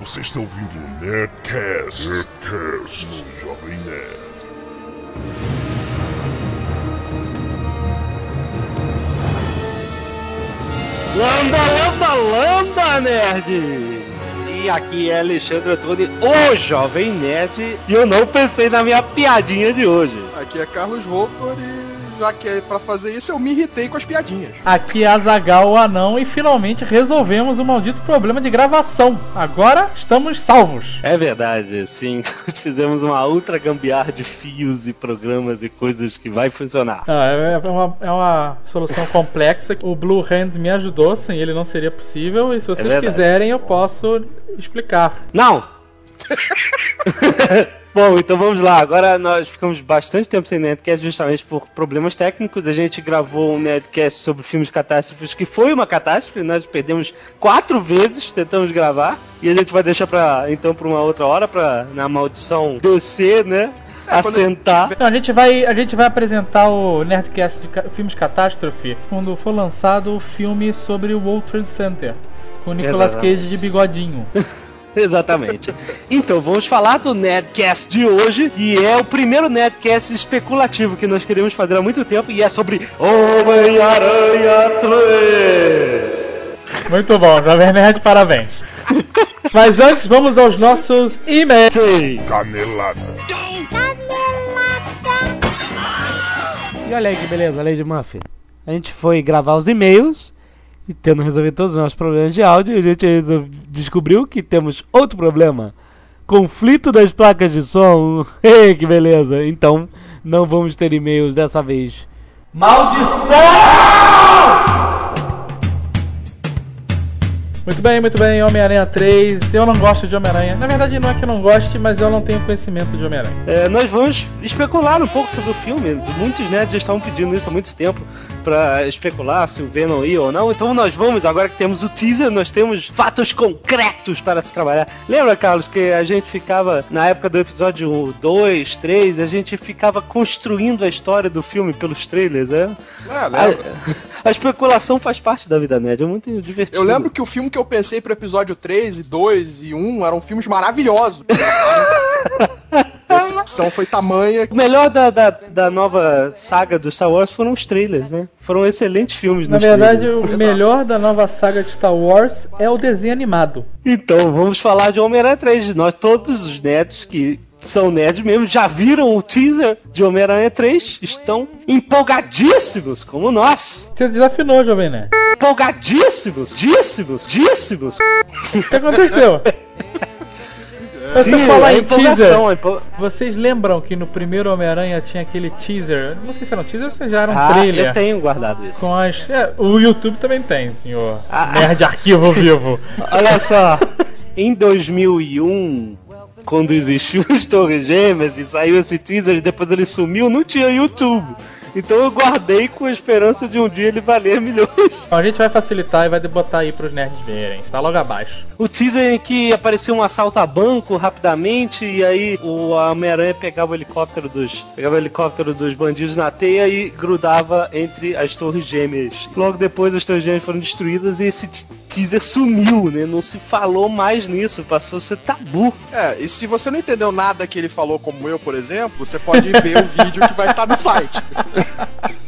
Você está ouvindo o Nerdcast, Nerdcast no Jovem Nerd. Landa, landa, landa, nerd! Sim, aqui é Alexandre Antoni, o Jovem Nerd, e eu não pensei na minha piadinha de hoje. Aqui é Carlos Voltor e já que é pra fazer isso, eu me irritei com as piadinhas. Aqui é Azagal o Anão e finalmente resolvemos o maldito problema de gravação. Agora estamos salvos. É verdade, sim. Fizemos uma ultra gambiarra de fios e programas e coisas que vai funcionar. Ah, é, uma, é uma solução complexa. O Blue Hand me ajudou, sem ele não seria possível. E se vocês verdade. quiserem, eu posso explicar. Não! Bom, então vamos lá. Agora nós ficamos bastante tempo sem Nerdcast justamente por problemas técnicos. A gente gravou um Nerdcast sobre filmes de catástrofes que foi uma catástrofe. Nós perdemos quatro vezes tentamos gravar. E a gente vai deixar pra, então para uma outra hora, pra na maldição descer, né? É, assentar. tiver- Então, a gente vai, a gente vai apresentar o Nerdcast de ca- filmes catástrofe quando for lançado o filme sobre o World Trade Center. Com o Nicolas Exatamente. Cage de bigodinho. Exatamente. Então, vamos falar do Nerdcast de hoje, que é o primeiro Nerdcast especulativo que nós queremos fazer há muito tempo, e é sobre Homem-Aranha 3. Muito bom, Jovem Nerd, parabéns. Mas antes, vamos aos nossos e-mails. Sim. Canelada. E olha aí que beleza, Lady Muffin. A gente foi gravar os e-mails e tendo resolvido todos os nossos problemas de áudio, a gente descobriu que temos outro problema. Conflito das placas de som. Ei, que beleza. Então, não vamos ter e-mails dessa vez. Muito bem, muito bem, Homem-Aranha 3. Eu não gosto de Homem-Aranha. Na verdade, não é que eu não goste, mas eu não tenho conhecimento de Homem-Aranha. É, nós vamos especular um pouco sobre o filme. Muitos nerds já estavam pedindo isso há muito tempo pra especular se o Venom ia ou não. Então nós vamos, agora que temos o teaser, nós temos fatos concretos para se trabalhar. Lembra, Carlos, que a gente ficava, na época do episódio 2, 3, a gente ficava construindo a história do filme pelos trailers, é? É, A, a especulação faz parte da vida nerd, é muito divertido. Eu lembro que o filme que eu pensei pro episódio 3 e 2 e 1 eram filmes maravilhosos. a decepção foi tamanha. O melhor da, da, da nova saga do Star Wars foram os trailers, né? Foram excelentes filmes Na verdade, trailers. o melhor da nova saga de Star Wars é o desenho animado. Então, vamos falar de Homem-Aranha 3. Nós, todos os nerds que são nerds mesmo, já viram o teaser de Homem-Aranha 3, estão empolgadíssimos, como nós. Você desafinou, Jovem Nerd. Empolgadíssimos, díssimos, díssimos. O que aconteceu? Você Sim, falar é em teaser. é empol- Vocês lembram que no primeiro Homem-Aranha tinha aquele teaser? Não sei se era um teaser ou se já era um Ah, trailer. eu tenho guardado isso. Com as. é, o YouTube também tem, senhor. Ah, Nerd arquivo vivo. Olha só, em 2001, quando existiu as Torres Gêmeas e saiu esse teaser e depois ele sumiu, não tinha YouTube. Então eu guardei com a esperança de um dia ele valer milhões. Então a gente vai facilitar e vai botar aí pros nerds verem. Está logo abaixo. O teaser em que apareceu um assalto a banco rapidamente e aí o Homem-Aranha pegava o helicóptero dos pegava o helicóptero dos bandidos na teia e grudava entre as torres gêmeas. Logo depois as torres gêmeas foram destruídas e esse te- teaser sumiu, né? Não se falou mais nisso, passou a ser tabu. É, e se você não entendeu nada que ele falou, como eu, por exemplo, você pode ver o vídeo que vai estar no site.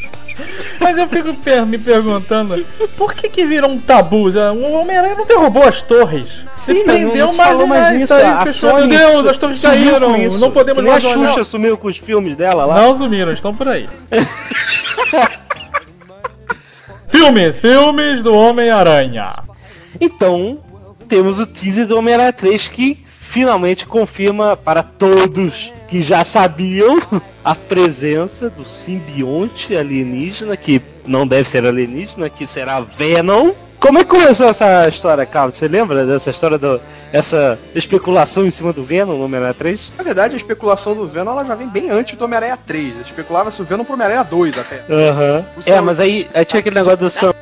Mas eu fico me perguntando, por que que virou um tabu? O Homem-Aranha não derrubou as torres. Sim, mas não prendeu, se mas falou mais nisso. Aí, A Sony meu Deus, as torres caíram. isso. Não podemos mais a. Xuxa sumiu com os filmes dela lá. Não sumiram, estão por aí. filmes, filmes do Homem-Aranha. Então, temos o teaser do Homem-Aranha 3 que finalmente confirma para todos que já sabiam a presença do simbionte alienígena, que não deve ser alienígena, que será Venom. Como é que começou essa história, Carlos? Você lembra dessa história, do, essa especulação em cima do Venom no Homem-Aranha 3? Na verdade, a especulação do Venom ela já vem bem antes do Homem-Aranha 3. Especulava-se o Venom pro Homem-Aranha 2 até. Aham. O É, mas aí, aí tinha aquele negócio do Sam.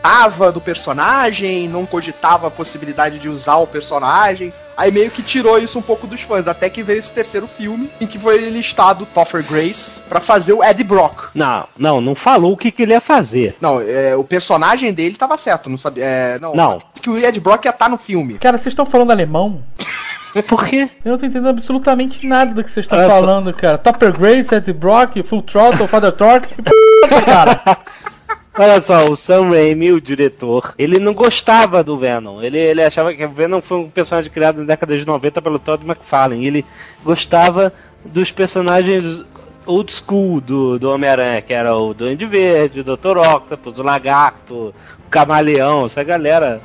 Do personagem, não cogitava a possibilidade de usar o personagem. Aí meio que tirou isso um pouco dos fãs, até que veio esse terceiro filme, em que foi listado Topher Grace pra fazer o Ed Brock. Não, não, não falou o que, que ele ia fazer. Não, é, o personagem dele tava certo, não sabia. É, não, Não. Que o Ed Brock ia estar no filme. Cara, vocês estão falando alemão? Por quê? Eu não tô entendendo absolutamente nada do que vocês estão falando, cara. Topper Grace, Eddie Brock, Full Throttle, Father Torque. Que p... cara. Olha só, o Sam Raimi, o diretor, ele não gostava do Venom. Ele, ele achava que o Venom foi um personagem criado na década de 90 pelo Todd McFarlane. Ele gostava dos personagens old school do, do Homem-Aranha, que era o Duende Verde, o Dr. Octopus, o Lagarto, o Camaleão, essa galera.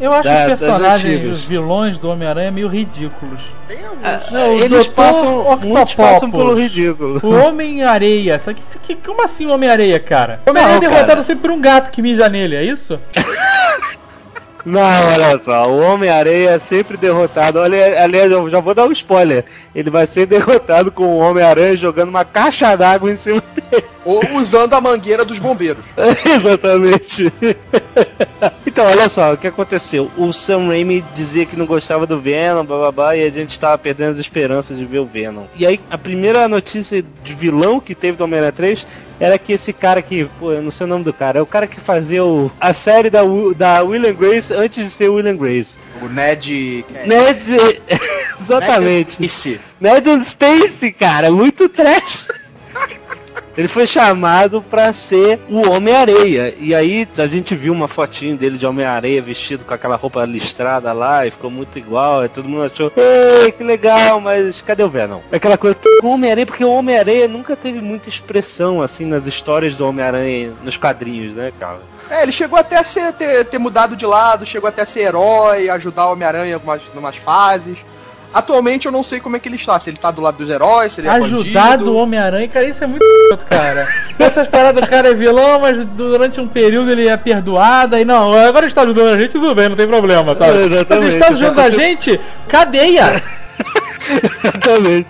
Eu acho Da- os das personagens, os vilões do Homem-Aranha meio ridículos. Tem alguns. Não, o eles passam, muitos passam pelo ridículo. O Homem-Areia. Só que, que- como assim o Homem-Areia, cara? O Homem-Areia é derrotado cara. sempre por um gato que mija nele, é isso? Não, olha só, o Homem-Areia é sempre derrotado. Olha, aliás, eu já vou dar um spoiler. Ele vai ser derrotado com o Homem-Aranha jogando uma caixa d'água em cima dele. Ou usando a mangueira dos bombeiros. Exatamente. então, olha só, o que aconteceu? O Sam Raimi dizia que não gostava do Venom, bababá, e a gente tava perdendo as esperanças de ver o Venom. E aí, a primeira notícia de vilão que teve do Homem-Aranha 3 era que esse cara que, pô, eu não sei o nome do cara, é o cara que fazia o, a série da, da William Grace antes de ser William Grace. O Ned. Ned. Exatamente. Ned Stacy, cara, muito trash. Ele foi chamado pra ser o Homem-Areia. E aí a gente viu uma fotinho dele de Homem-Areia vestido com aquela roupa listrada lá e ficou muito igual. E todo mundo achou, ei, que legal, mas cadê o Venom? Aquela coisa, o Homem-Areia, porque o Homem-Areia nunca teve muita expressão assim nas histórias do Homem-Aranha nos quadrinhos, né, cara? É, ele chegou até a ser, ter, ter mudado de lado, chegou até a ser herói, ajudar o Homem-Aranha em algumas umas fases. Atualmente eu não sei como é que ele está, se ele tá do lado dos heróis, se ele é Ajudar bandido. do Homem-Aranha, cara, isso é muito cara. Essas paradas, o cara é vilão, mas durante um período ele é perdoado, aí não, agora está ajudando a gente, tudo bem, não tem problema, sabe? Exatamente. Mas ele está ajudando a gente, cadeia! Exatamente.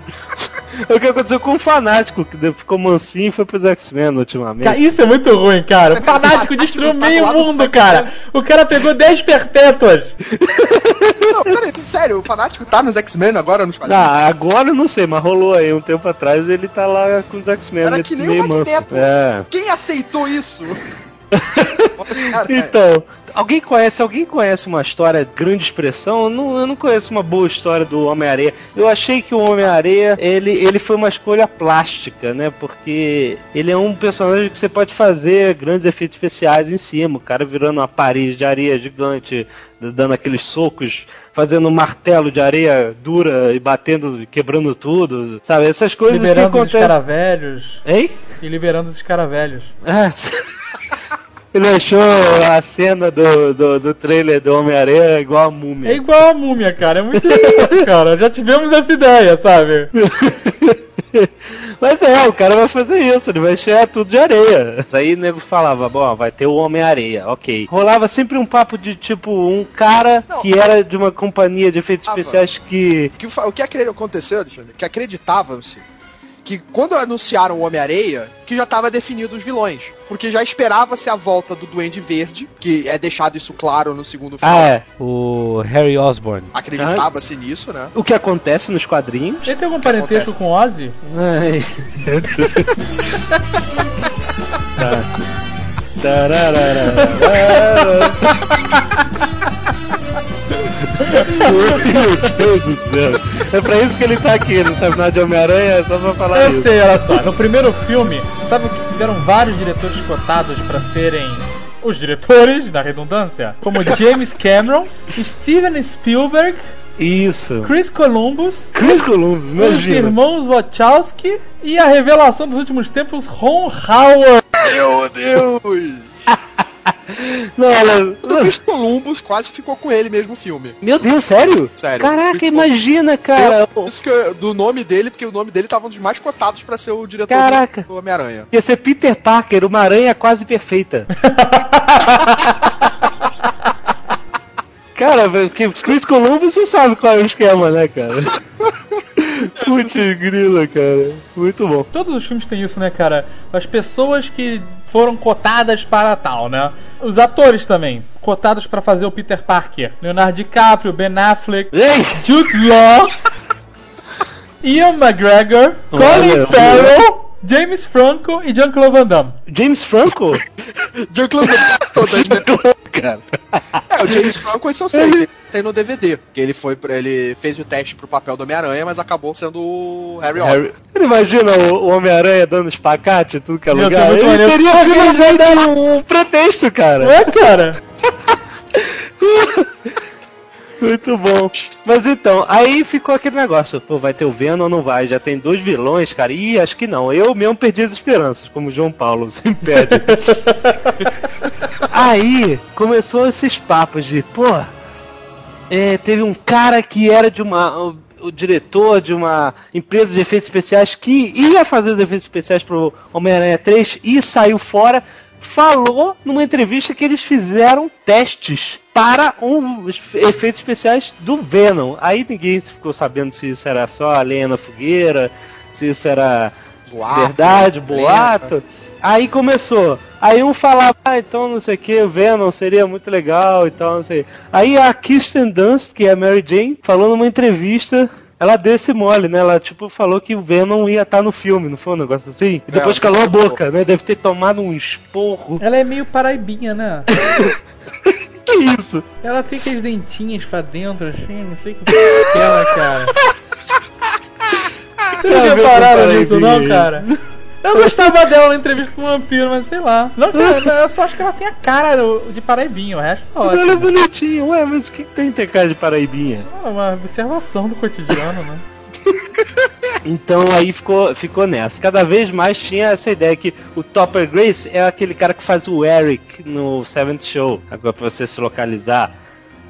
É o que aconteceu com o Fanático, que ficou mansinho e foi pros X-Men ultimamente. Cara, isso é muito ruim, cara. O fanático destruiu meio mundo, cara. O cara pegou 10 perpétuas. Não, peraí, sério, o Fanático tá nos X-Men agora nos quadrinhos? Ah, agora eu não sei, mas rolou aí um tempo atrás ele tá lá com os X-Men Era que nem meio o manso. Magneto. É. Quem aceitou isso? Cara, Então, alguém conhece, alguém conhece uma história grande expressão? Eu não, eu não conheço uma boa história do Homem-Areia. Eu achei que o Homem-Areia, ele, ele foi uma escolha plástica, né? Porque ele é um personagem que você pode fazer grandes efeitos especiais em cima. O cara virando uma parede de areia gigante, dando aqueles socos, fazendo um martelo de areia dura e batendo, quebrando tudo, sabe? Essas coisas que Liberando os acontecem. escaravelhos. Hein? E liberando os escaravelhos. Ah, Ele achou a cena do, do, do trailer do Homem-Aranha igual a múmia. É igual a múmia, cara. É muito legal, cara. Já tivemos essa ideia, sabe? Mas é, o cara vai fazer isso, ele vai encher tudo de areia. Aí o nego falava, bom, vai ter o Homem-Areia, ok. Rolava sempre um papo de tipo, um cara Não. que era de uma companhia de efeitos Ah, especiais que. que o que aconteceu, Alexandre, que acreditavam-se que quando anunciaram o Homem-Areia, que já estava definido os vilões. Porque já esperava-se a volta do Duende Verde, que é deixado isso claro no segundo filme. Ah, é. O Harry Osborn. Acreditava-se nisso, né? O que acontece nos quadrinhos. Ele tem algum parentesco com Ozzy? Ai. tá. Tararara. Meu Deus do céu. É pra isso que ele tá aqui no terminal de Homem-Aranha, é só pra falar Eu isso. sei, olha só. No primeiro filme, sabe que tiveram vários diretores cotados pra serem os diretores, na redundância? Como James Cameron, Steven Spielberg, Isso. Chris Columbus, Chris Columbus, os imagina. irmãos Wachowski e a revelação dos últimos tempos, Ron Howard. Meu Deus! Não, olha. O Chris Columbus quase ficou com ele mesmo o filme. Meu Deus, sério? Sério. Caraca, Chris imagina, cara. Por isso que eu- do nome dele, porque o nome dele tava um dos mais cotados pra ser o diretor Caraca. do Homem-Aranha. Ia ser Peter Parker, uma aranha quase perfeita. cara, porque Chris Columbus você sabe qual é o esquema, né, cara? Putz, grila, cara. Muito bom. Todos os filmes têm isso, né, cara? As pessoas que foram cotadas para tal, né? Os atores também, cotados para fazer o Peter Parker. Leonardo DiCaprio, Ben Affleck, Ei! Jude Law, Ian McGregor, Colin Farrell James Franco e Jean-Claude Van Damme. James Franco? Jean-Claude Van Damme cara. É, o James Franco, esse eu sei, ele tem no DVD. Que ele foi pra, ele fez o teste pro papel do Homem-Aranha, mas acabou sendo o Harry Osborn. Harry... Imagina o, o Homem-Aranha dando espacate tudo que é lugar. muito Ele teria finalmente um, um pretexto, cara. É, cara? Muito bom. Mas então, aí ficou aquele negócio, pô, vai ter o Venom ou não vai? Já tem dois vilões, cara. Ih, acho que não. Eu mesmo perdi as esperanças, como João Paulo se impede. aí começou esses papos de, pô, é, teve um cara que era de uma. O diretor de uma empresa de efeitos especiais que ia fazer os efeitos especiais pro Homem-Aranha 3 e saiu fora. Falou numa entrevista que eles fizeram testes para um efeitos especiais do Venom. Aí ninguém ficou sabendo se isso era só a lenha na fogueira, se isso era Boato, verdade, lenda. boato. Aí começou. Aí um falava, ah, então não sei o que, o Venom seria muito legal e tal, não sei. Aí a Kirsten Dunst, que é a Mary Jane, falou numa entrevista. Ela deu esse mole, né? Ela, tipo, falou que o Venom ia estar no filme, não foi um negócio assim? E depois É, calou a boca, né? Deve ter tomado um esporro. Ela é meio paraibinha, né? Que isso? Ela tem aqueles dentinhos pra dentro, assim, não sei o que é aquela, cara. Vocês Tá não repararam nisso, não, cara? Eu gostava dela na entrevista com o vampiro, mas sei lá. Não, eu só acho que ela tem a cara de paraibinha, o resto tá Ela é ótimo. bonitinha. Ué, mas o que, que tem ter cara de paraibinha? É uma observação do cotidiano, né? Então aí ficou, ficou nessa. Cada vez mais tinha essa ideia que o Topper Grace é aquele cara que faz o Eric no Seventh Show. Agora pra você se localizar,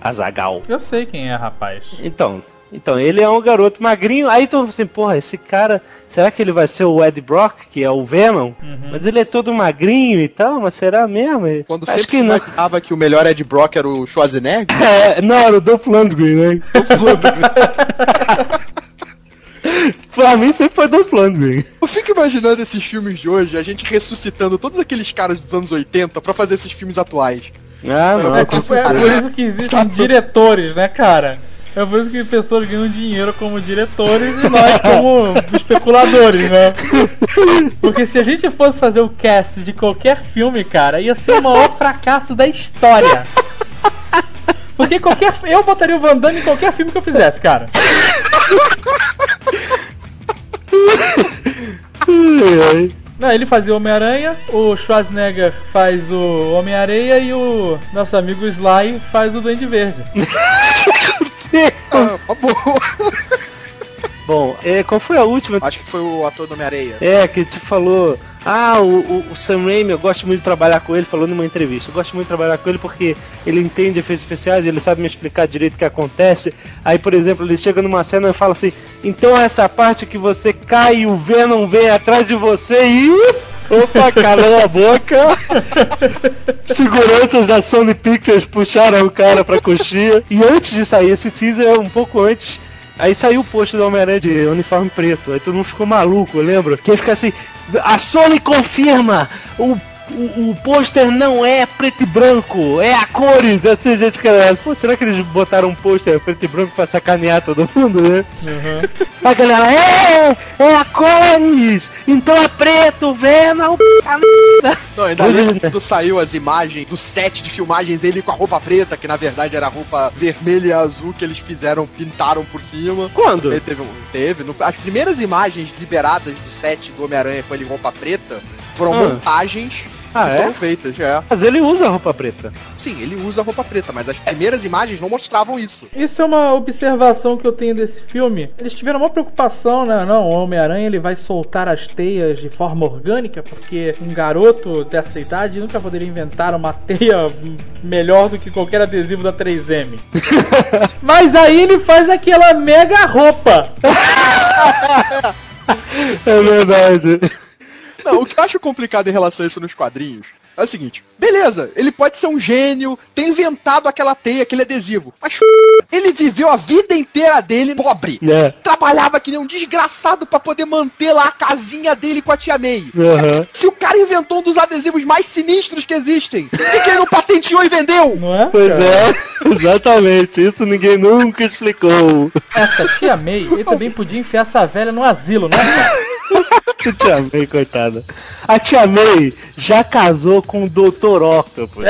Azagal. Eu sei quem é, rapaz. Então, então, ele é um garoto magrinho. Aí tu assim, porra, esse cara, será que ele vai ser o Ed Brock, que é o Venom? Mas ele é todo magrinho e tal, mas será mesmo? Quando Acho sempre que se não. imaginava que o melhor Ed Brock era o Schwarzenegger, É, não, era o Dolph Lundgren, né? pra mim sempre foi Dolph Lundgren. eu fico imaginando esses filmes de hoje, a gente ressuscitando todos aqueles caras dos anos 80 pra fazer esses filmes atuais. Ah, não, É, tipo, é por isso que existem diretores, né, cara? É por isso que pessoas ganham dinheiro como diretores e nós como especuladores, né? Porque se a gente fosse fazer o cast de qualquer filme, cara, ia ser o maior fracasso da história. Porque qualquer. Eu botaria o Van Damme em qualquer filme que eu fizesse, cara. Não, ele fazia o Homem-Aranha, o Schwarzenegger faz o Homem-Areia e o nosso amigo Sly faz o Duende Verde. Ah, uma boa. Bom, é, qual foi a última? Acho que foi o ator do Homem-Areia. É, que te falou. Ah, o, o, o Sam Raimi, eu gosto muito de trabalhar com ele, falou numa entrevista. Eu gosto muito de trabalhar com ele porque ele entende efeitos especiais, ele sabe me explicar direito o que acontece. Aí, por exemplo, ele chega numa cena e fala assim: Então essa parte que você cai e o Venom vem atrás de você e. Opa, calou a boca. Seguranças da Sony Pictures puxaram o cara pra coxinha. E antes de sair esse teaser, um pouco antes, Aí saiu o post do Homem-Aranha de uniforme preto. Aí todo mundo ficou maluco, lembra? Que fica assim: a Sony confirma! O, o, o pôster não é preto e branco, é a cores. Assim, a gente fica. Pô, será que eles botaram um pôster preto e branco pra sacanear todo mundo, né? A galera, é! É a cores! Então é preto, Venom, puta merda! Não, ainda é, lembro quando saiu as imagens do set de filmagens, ele com a roupa preta, que na verdade era a roupa vermelha e azul que eles fizeram, pintaram por cima. Quando? Teve, teve no- as primeiras imagens liberadas do set do Homem-Aranha com ele em roupa preta foram Ah. montagens Ah, é? foram feitas, é. Mas ele usa roupa preta. Sim, ele usa a roupa preta, mas as primeiras imagens não mostravam isso. Isso é uma observação que eu tenho desse filme. Eles tiveram uma preocupação, né? Não, o Homem-Aranha ele vai soltar as teias de forma orgânica, porque um garoto dessa idade nunca poderia inventar uma teia melhor do que qualquer adesivo da 3M. Mas aí ele faz aquela mega roupa. É verdade. Não, o que eu acho complicado em relação a isso nos quadrinhos é o seguinte: beleza, ele pode ser um gênio, ter inventado aquela teia, aquele adesivo, mas ele viveu a vida inteira dele pobre. É. Trabalhava que nem um desgraçado pra poder manter lá a casinha dele com a tia May. Aham. Se o cara inventou um dos adesivos mais sinistros que existem, por que, que ele não patenteou e vendeu? Não é? Pois cara? é, exatamente. Isso ninguém nunca explicou. Essa tia May, ele também podia enfiar essa velha no asilo, né? tia May, coitada. A tia May já casou com o Dr. Octopus.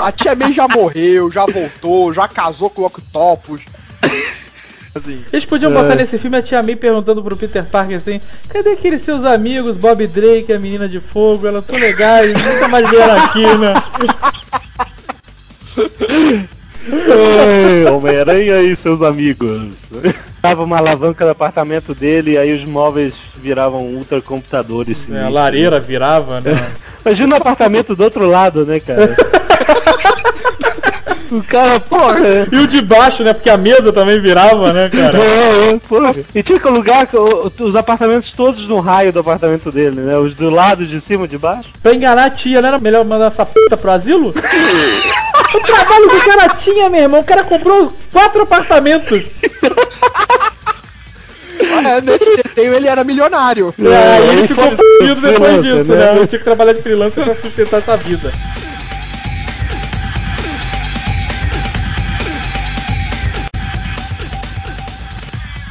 A tia May já morreu, já voltou, já casou com o Octopus. Assim, Eles podiam botar nesse filme a Tia May perguntando pro Peter Parker assim: cadê aqueles seus amigos, Bob Drake, a menina de fogo? Ela tão legais, nunca mais vieram aqui, né? Homem-Aranha e seus amigos. Tava uma alavanca no apartamento dele e aí os móveis viravam ultracomputadores. É, a lareira virava, né? Imagina o apartamento do outro lado, né, cara? o cara, porra. E o de baixo, né? Porque a mesa também virava, né, cara? É, é, porra. E tinha que alugar o- os apartamentos todos no raio do apartamento dele, né? Os do lado, de cima, de baixo. Pra enganar a tia, não era melhor mandar essa puta pro asilo? o trabalho que o cara tinha, meu irmão, o cara comprou quatro apartamentos. é, nesse desenho ele era milionário. E aí ele ele ficou foi fudido depois disso, né? né? Ele tinha que trabalhar de freelancer pra sustentar essa vida.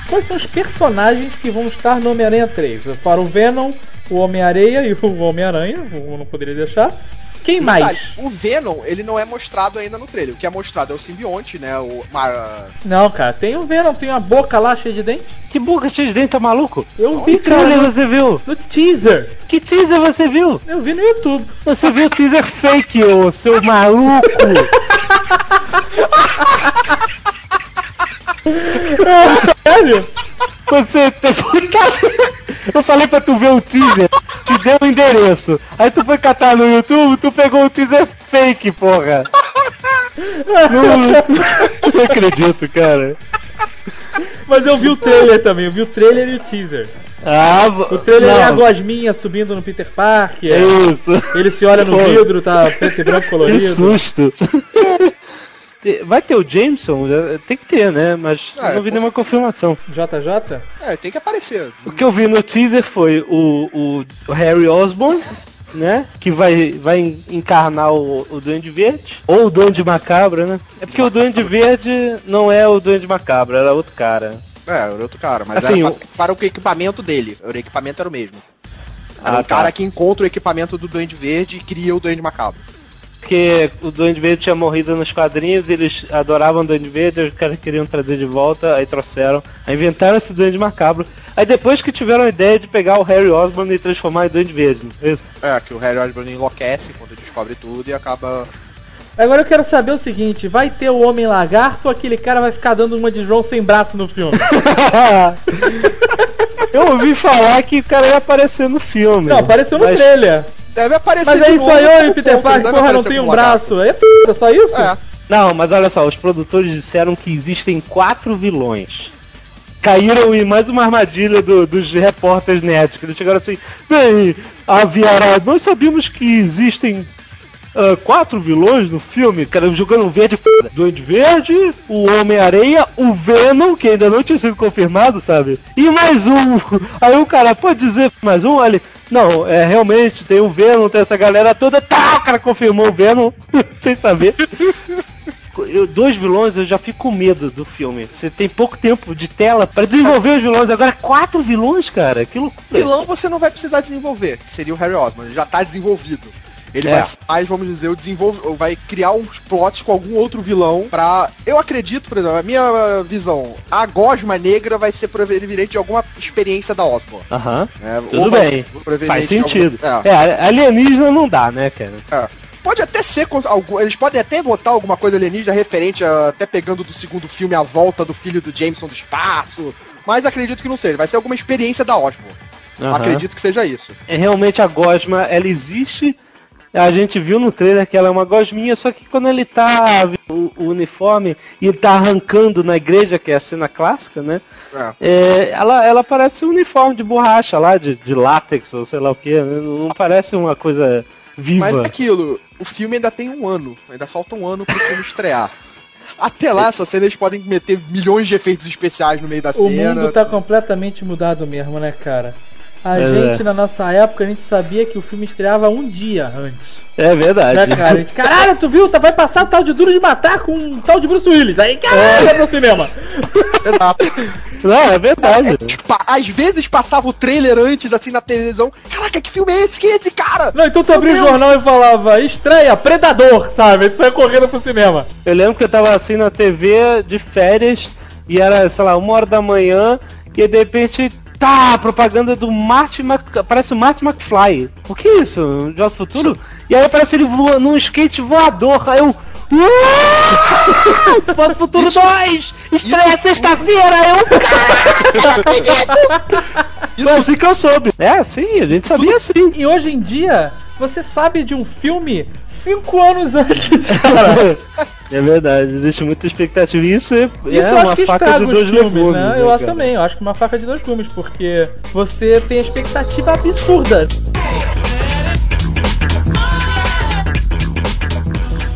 Quais são os personagens que vão estar no Homem-Aranha 3? Para o Venom, o Homem-Areia e o Homem-Aranha, não poderia deixar. Quem mais? Detalhe, o Venom, ele não é mostrado ainda no trailer. O que é mostrado é o simbionte, né? O, uma- Não, cara, tem o Venom, tem a boca lá cheia de dente. Que boca cheia de dente, tá maluco? Eu vi, Que cara, trailer você viu? no teaser. Que teaser você viu? Eu vi no YouTube. Você viu o teaser fake, ô seu maluco! Sério? Você te- foi catar- Eu falei pra tu ver o teaser, te deu o endereço. Aí tu foi catar no YouTube, tu pegou o teaser fake, porra. Não, não acredito, cara. Mas eu vi o trailer também, eu vi o trailer e o teaser. Ah, O trailer é a não, Gosminha subindo no Peter Parker. é isso. Ele se olha no Pô. vidro, tá preto e branco Que colorido. susto. Vai ter o Jameson? Tem que ter, né? Mas Ah, não vi com nenhuma confirmação. JJ? É, tem que aparecer. O que eu vi no teaser foi o, o, Harry Osborn, né? Que vai, vai encarnar o, o Duende Verde. Ou o Duende Macabra, né? É porque o Duende Verde não é o Duende Macabra, era outro cara. É, era outro cara, mas Assim, era o- pa- para o equipamento dele. O equipamento era o mesmo. Era Ah, um cara tá. que encontra o equipamento do Duende Verde e cria o Duende Macabro. Porque o Duende Verde tinha morrido nos quadrinhos, eles adoravam o Duende Verde, os caras queriam trazer de volta, aí trouxeram, aí inventaram esse Duende Macabro. Aí depois que tiveram a ideia de pegar o Harry Osborn e transformar em Duende Verde, não foi isso? É, que o Harry Osborn enlouquece quando descobre tudo e acaba. Agora eu quero saber o seguinte: vai ter o Homem Lagarto ou aquele cara vai ficar dando uma de João sem braço no filme? Eu ouvi falar que o cara ia aparecer no filme. Não, apareceu no mas- trailer. Deve aparecer Mas de aí novo só eu e como o Peter ponto, Parker, porra, não tem um como lagarto. braço. É f... só isso? É. Não, mas olha só, os produtores disseram que existem quatro vilões. Caíram em mais uma armadilha do- dos repórteres nerds, que eles chegaram assim, bem, Aviarado, nós sabíamos que existem ah, quatro vilões no filme, cara, jogando um verde fora. Duende Verde, o Homem-Areia, o Venom, que ainda não tinha sido confirmado, sabe? E mais um. Aí o cara, pode dizer mais um? Aí ele, não, é realmente, tem o Venom, tem essa galera toda, tá, o cara confirmou o Venom, sem saber. Eu- dois vilões eu já fico com medo do filme. Você tem pouco tempo de tela pra desenvolver os vilões. Agora quatro vilões, cara. Que loucura. Vilão você não vai precisar desenvolver, seria o Harry ele já tá desenvolvido. Ele É. vai ser mais, vamos dizer, o desenvolve, vai criar uns plots com algum outro vilão pra. Eu acredito, por exemplo, a minha visão, a Gosma Negra vai ser proveniente de alguma experiência da Osborn. Aham. né? Tudo Ou vai bem. Faz de algum- sentido. É. É, alienígena não dá, né, cara? É. Pode até ser. Eles podem até botar alguma coisa alienígena referente a, até pegando do segundo filme a volta do filho do Jameson do espaço. Mas acredito que não seja. Vai ser alguma experiência da Osborn. Aham. Acredito que seja isso. É, realmente a gosma, ela existe. A gente viu no trailer que ela é uma gosminha, só que quando ele tá o, o uniforme e ele tá arrancando na igreja, que é a cena clássica, né? É. É, ela, ela parece um uniforme de borracha lá, de, de látex ou sei lá o que. Não parece uma coisa viva. Mas aquilo, o filme ainda tem um ano. Ainda falta um ano pro filme estrear. Até lá, essa cena eles podem meter milhões de efeitos especiais no meio da O cena. mundo tá completamente mudado mesmo, né, cara? A É. gente, na nossa época, a gente sabia que o filme estreava um dia antes. É verdade. Né, cara? Gente, caralho, tu viu? Tá, vai passar tal de Duro de Matar com um tal de Bruce Willis. Aí, caralho, vai pro cinema. Exato. Não, é verdade. Pa- Às vezes passava o trailer antes, assim, na televisão. Caraca, que filme é esse? Quem é esse cara? Não, então tu Meu abria o jornal e falava, estreia, Predador, sabe? Tu saia correndo pro cinema. Eu lembro que eu tava assim na TV de férias e era, sei lá, uma hora da manhã e de repente. Tá, propaganda do Martin Mc... Parece o Martin McFly. O que é isso? De Volta ao Futuro? E aí aparece ele voa num skate voador. Aí eu. "Uau! Volta Futuro 2! Estreia sexta-feira! Eu. Caraca! Isso assim que eu soube. É, sim, a gente sabia assim. E hoje em dia, você sabe de um filme cinco anos antes, cara. É verdade, existe muita expectativa. E Isso é, Isso é uma faca de dois filmes, legumes. né? né, Eu acho também, eu acho que uma faca de dois gumes, porque você tem a expectativa absurda.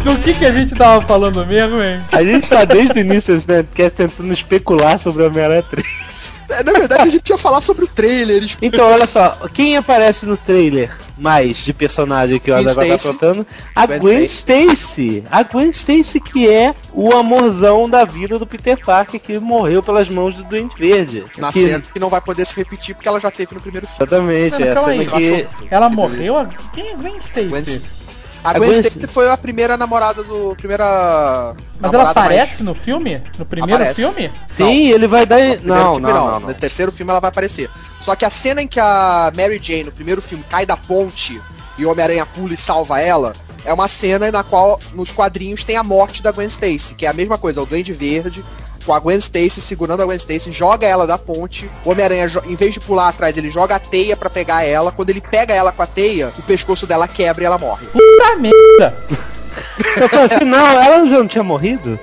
Do que que a gente tava falando mesmo, hein? A gente tá desde o início desse Nerdcast tentando especular sobre o Homem-Aranha 3. É, Na verdade, a gente ia falar sobre o trailer. Então, olha só, quem aparece no trailer mais de personagem que o Azaghal tá Stacy. apontando? A Gwen Gwen Stacy. A Gwen Stacy que é o amorzão da vida do Peter Parker que morreu pelas mãos do Duende Verde. Na que, cena que não vai poder se repetir porque ela já teve no primeiro filme. Exatamente, Não, é a cena que... Ela morreu? Quem é Gwen Stacy? Gwen- A A Gwen Gwen Stacy foi a primeira namorada do. Primeira. Mas ela namorada mais- aparece no filme? No primeiro Aparece. filme? Sim, ele vai dar... No primeiro Não, filme não, não, não, não. No terceiro filme ela vai aparecer. Só que a cena em que a Mary Jane, no primeiro filme, cai da ponte e o Homem-Aranha pula e salva ela, é uma cena na qual, nos quadrinhos, tem a morte da Gwen Stacy, que é a mesma coisa, o Duende Verde. Com a Gwen Stacy segurando a Gwen Stacy, joga ela da ponte. O Homem-Aranha, em vez de pular atrás, ele joga a teia pra pegar ela. Quando ele pega ela com a teia, o pescoço dela quebra e ela morre. Puta merda! Eu falei assim, não, ela já não tinha morrido?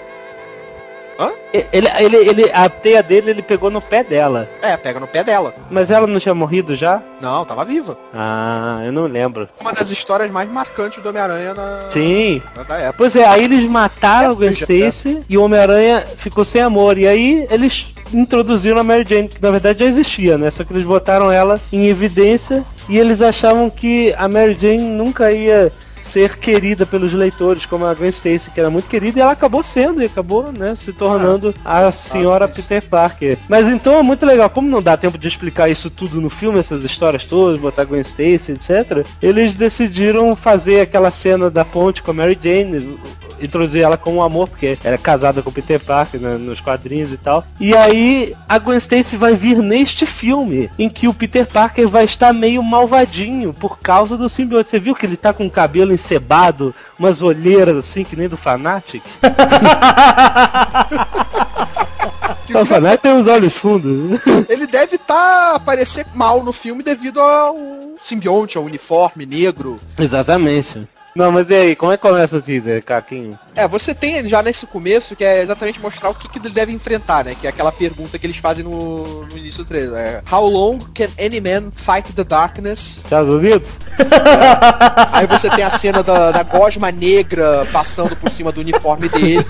Hã? Ele, ele, ele, a teia dele ele pegou no pé dela. É, pega no pé dela. Mas ela não tinha morrido já? Não, tava viva. Ah, eu não lembro. Uma das histórias mais marcantes do Homem-Aranha na... Sim. na- da época. Pois é, aí eles mataram É, o Gwen Stacy e o Homem-Aranha ficou sem amor. E aí eles introduziram a Mary Jane, que na verdade já existia, né? Só que eles botaram ela em evidência e eles achavam que a Mary Jane nunca ia ser querida pelos leitores, como a Gwen Stacy, que era muito querida, e ela acabou sendo, e acabou, né, se tornando a senhora mas- Peter Parker. Mas então é muito legal, como não dá tempo de explicar isso tudo no filme, essas histórias todas, botar Gwen Stacy, etc., eles decidiram fazer aquela cena da ponte com a Mary Jane, introduzir ela como um amor, porque era casada com o Peter Parker né, nos quadrinhos e tal. E aí a Gwen Stacy vai vir neste filme, em que o Peter Parker vai estar meio malvadinho por causa do simbionte. Você viu que ele tá com o cabelo encebado, umas olheiras assim, que nem do Fanatic? o Fanatic tem os olhos fundos. Ele deve estar aparecer mal no filme devido ao simbionte, ao uniforme negro. Exatamente. Não, mas e aí, como é que começa o teaser, Caquinho? É, você tem já nesse começo que é exatamente mostrar o que, que ele deve enfrentar, né? Que é aquela pergunta que eles fazem no, no início do trailer. É, How long can any man fight the darkness? Já ouvido? Aí você tem a cena da, da gosma negra passando por cima do uniforme dele.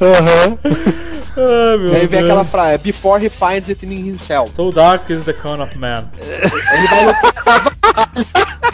Aham. Ai, meu E aí vem Deus. aquela frase, Before he finds it in himself. So dark is the con of man. Ele vai lutar.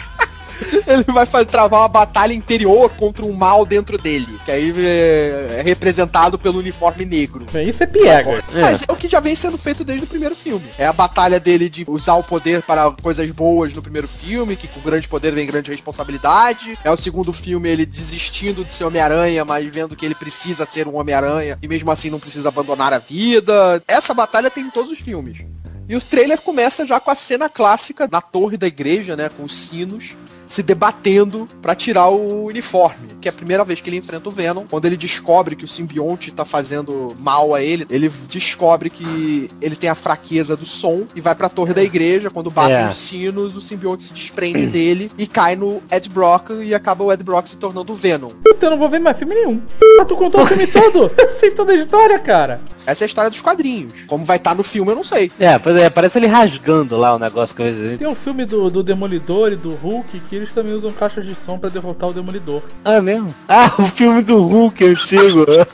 Ele vai travar uma batalha interior contra um mal dentro dele, que aí é, é representado pelo uniforme negro. Bem, Isso é piega. Mas é o que já vem sendo feito desde o primeiro filme. É a batalha dele de usar o poder para coisas boas no primeiro filme, que com grande poder vem grande responsabilidade. É o segundo filme ele desistindo de ser Homem-Aranha, mas vendo que ele precisa ser um Homem-Aranha e mesmo assim não precisa abandonar a vida. Essa batalha tem em todos os filmes. E o trailer começa já com a cena clássica na torre da igreja, né, com os sinos se debatendo pra tirar o uniforme, que é a primeira vez que ele enfrenta o Venom, quando ele descobre que o simbionte tá fazendo mal a ele, ele descobre que ele tem a fraqueza do som e vai pra torre da igreja, quando batem É. os sinos, o simbionte se desprende dele e cai no Ed Brock e acaba o Ed Brock se tornando o Venom. Puta, eu não vou ver mais filme nenhum. Ah, tu contou o filme todo? Eu sei toda a história, cara. Essa é a história dos quadrinhos. Como vai estar no filme, eu não sei. É, pois é, parece ele rasgando lá o negócio que eu... Tem um filme do, do Demolidor e do Hulk que eles também usam caixas de som pra derrotar o Demolidor. Ah, é mesmo? Ah, o filme do Hulk antigo.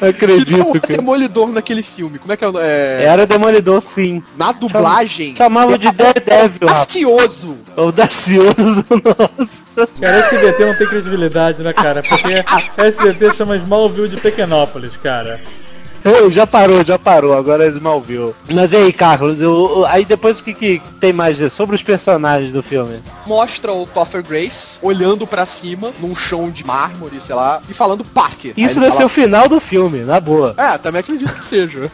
Acredito o que. Demolidor naquele filme, como é que é? o- é Era Demolidor, sim. na dublagem. Chamava de Daredevil, rapaz. Gracioso! Audacioso, nossa. Cara, SBT não tem credibilidade, né, cara? Porque SBT chama Smallville de Pequenópolis, cara. Já parou, já parou, agora é Smallville. Mas e aí, Carlos, eu, aí depois o que, que tem mais sobre os personagens do filme? Mostra o Topher Grace olhando para cima num chão de mármore, sei lá, e falando Parker. Isso deve fala... ser o final do filme, na boa. É, também acredito que seja.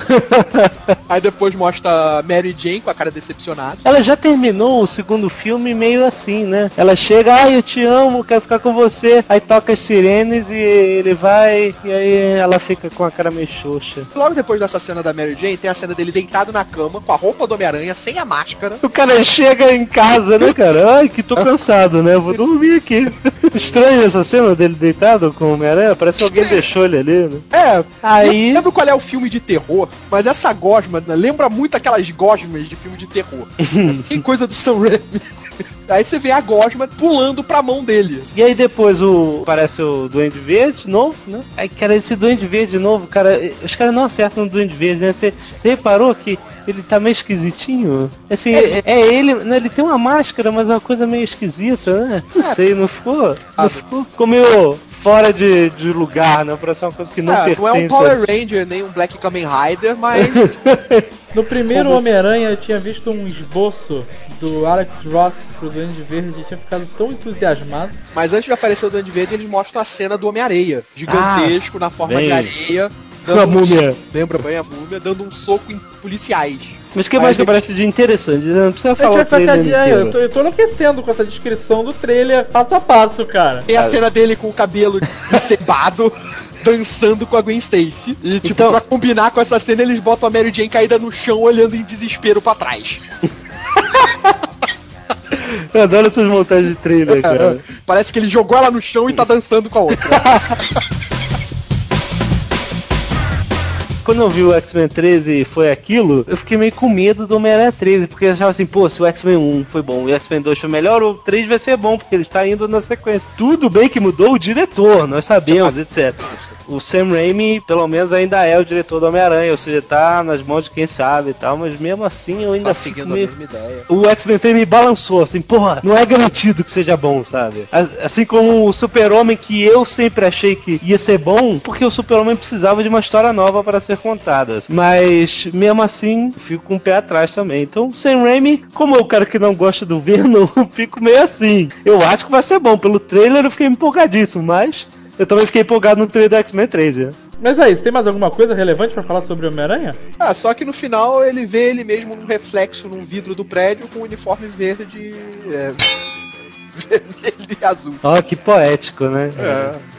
aí depois mostra Mary Jane com a cara decepcionada. Ela já terminou o segundo filme meio assim, né? Ela chega, ai, ah, eu te amo, quero ficar com você. Aí toca as sirenes e ele vai, e aí ela fica com a cara meio xoxa. Logo depois dessa cena da Mary Jane, tem a cena dele deitado na cama, com a roupa do Homem-Aranha, sem a máscara. O cara chega em casa, né, cara? Ai, que tô cansado, né? Vou dormir aqui. Estranho essa cena dele deitado com o Homem-Aranha. Parece que alguém deixou ele ali, né? É. Aí. Não lembro qual é o filme de terror, mas essa gosma né, lembra muito aquelas gosmas de filme de terror. que coisa do Sam Raimi. Aí você vê a Gosma pulando pra mão dele. E aí depois o. Parece o Duende Verde de novo, né? Aí, cara, esse Duende Verde de novo, cara, os caras não acertam o Duende Verde, né? Você, você reparou que ele tá meio esquisitinho? Assim, é, é ele, né? Ele tem uma máscara, mas é uma coisa meio esquisita, né? Não é. sei, não ficou. Não ficou. Ficou meio fora de, de lugar, né? Parece uma coisa que não é, pertence. Não é um Power Ranger, nem um Black Kamen Rider, mas. No primeiro Homem-Aranha eu tinha visto um esboço do Alex Ross pro Duende Verde e tinha ficado tão entusiasmado. Mas antes de aparecer o Duende Verde, eles mostram a cena do Homem-Areia, gigantesco, ah, na forma bem. de areia. A múmia. Um, lembra bem a múmia, dando um soco em policiais. Mas o que mais que parece de interessante? Não precisa falar o trailer aí, eu, tô, eu tô enlouquecendo com essa descrição do trailer passo a passo, cara. Tem a cena dele com o cabelo encebado. dançando com a Gwen Stacy. E, tipo, então... pra combinar com essa cena, eles botam a Mary Jane caída no chão, olhando em desespero para trás. Eu adoro essas montagens de trailer, cara. Parece que ele jogou ela no chão e tá dançando com a outra. quando eu vi o X-Men 13 e foi aquilo, eu fiquei meio com medo do Homem-Aranha 13, porque eu achava assim, pô, se o X-Men 1 foi bom e o X-Men 2 foi melhor, o 3 vai ser bom, porque ele está indo na sequência. Tudo bem que mudou o diretor, nós sabemos, etc. O Sam Raimi, pelo menos, ainda é o diretor do Homem-Aranha, ou seja, tá nas mãos de quem sabe e tal, mas mesmo assim eu ainda tá seguindo meio... a mesma ideia. O X-Men 3 me balançou, assim, porra, não é garantido que seja bom, sabe? Assim como o Super-Homem, que eu sempre achei que ia ser bom, porque o Super-Homem precisava de uma história nova para ser ser contadas. Mas, mesmo assim, fico com o pé atrás também. Então, Sam Raimi, como é o cara que não gosta do Venom, fico meio assim. Eu acho que vai ser bom. Pelo trailer eu fiquei empolgadíssimo, mas eu também fiquei empolgado no trailer do X-Men 3, né? Mas é isso, tem mais alguma coisa relevante para falar sobre o Homem-Aranha? Ah, só que no final ele vê ele mesmo num reflexo num vidro do prédio com um uniforme verde. É, vermelho e azul. Ó, oh, que poético, né? É.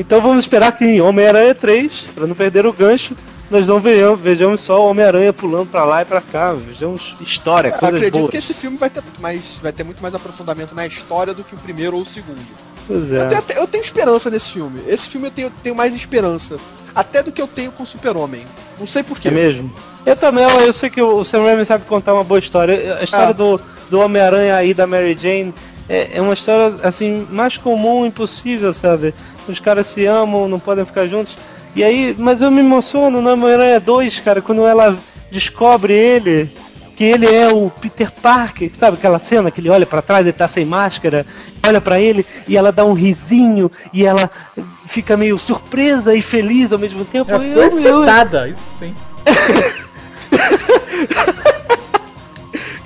Então vamos esperar que em Homem-Aranha 3, para não perder o gancho, nós não vejamos, vejamos só o Homem-Aranha pulando para lá e para cá, vejamos história, coisas Acredito boas. que esse filme vai ter, muito mais, vai ter muito mais aprofundamento na história do que o primeiro ou o segundo. Pois é. Eu tenho, eu tenho esperança nesse filme. Esse filme eu tenho, tenho mais esperança. Até do que eu tenho com o Super-Homem. Não sei porquê. É mesmo? Eu também, eu sei que o Sam Raimi sabe contar uma boa história. A história ah. do, do Homem-Aranha aí da Mary Jane é, é uma história assim mais comum impossível, sabe? Os caras se amam, não podem ficar juntos. E aí, mas eu me emociono na Homem-Aranha 2, cara, quando ela descobre ele, que ele é o Peter Parker, sabe aquela cena que ele olha para trás, ele tá sem máscara, olha para ele e ela dá um risinho e ela fica meio surpresa e feliz ao mesmo tempo. É, eu, excitada, eu... isso sim.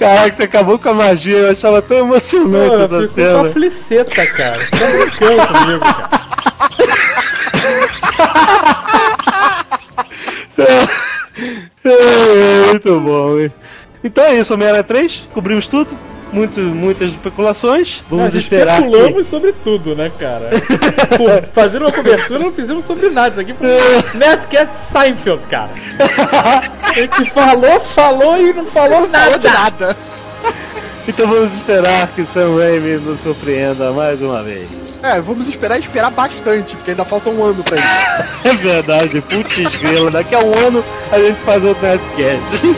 Caraca, você acabou com a magia, eu achava tão emocionante Pô, essa cena. Eu fliceta, cara. Você tá brincando comigo, cara. é, muito bom, hein? Então é isso, Homem-Aranha 3, cobrimos tudo. Muito, muitas especulações. Vamos esperar. Especulamos que... sobre tudo, né, cara? Pô, fazer uma cobertura não fizemos sobre nada. Isso aqui foi um Nerdcast Seinfeld, cara. A gente falou, falou e não falou nada. Falou de nada. Então vamos esperar que Sam Raimi nos surpreenda mais uma vez. É, vamos esperar e esperar bastante, porque ainda falta um ano pra isso. é verdade, putz grila, daqui a um ano a gente faz outro Nerdcast.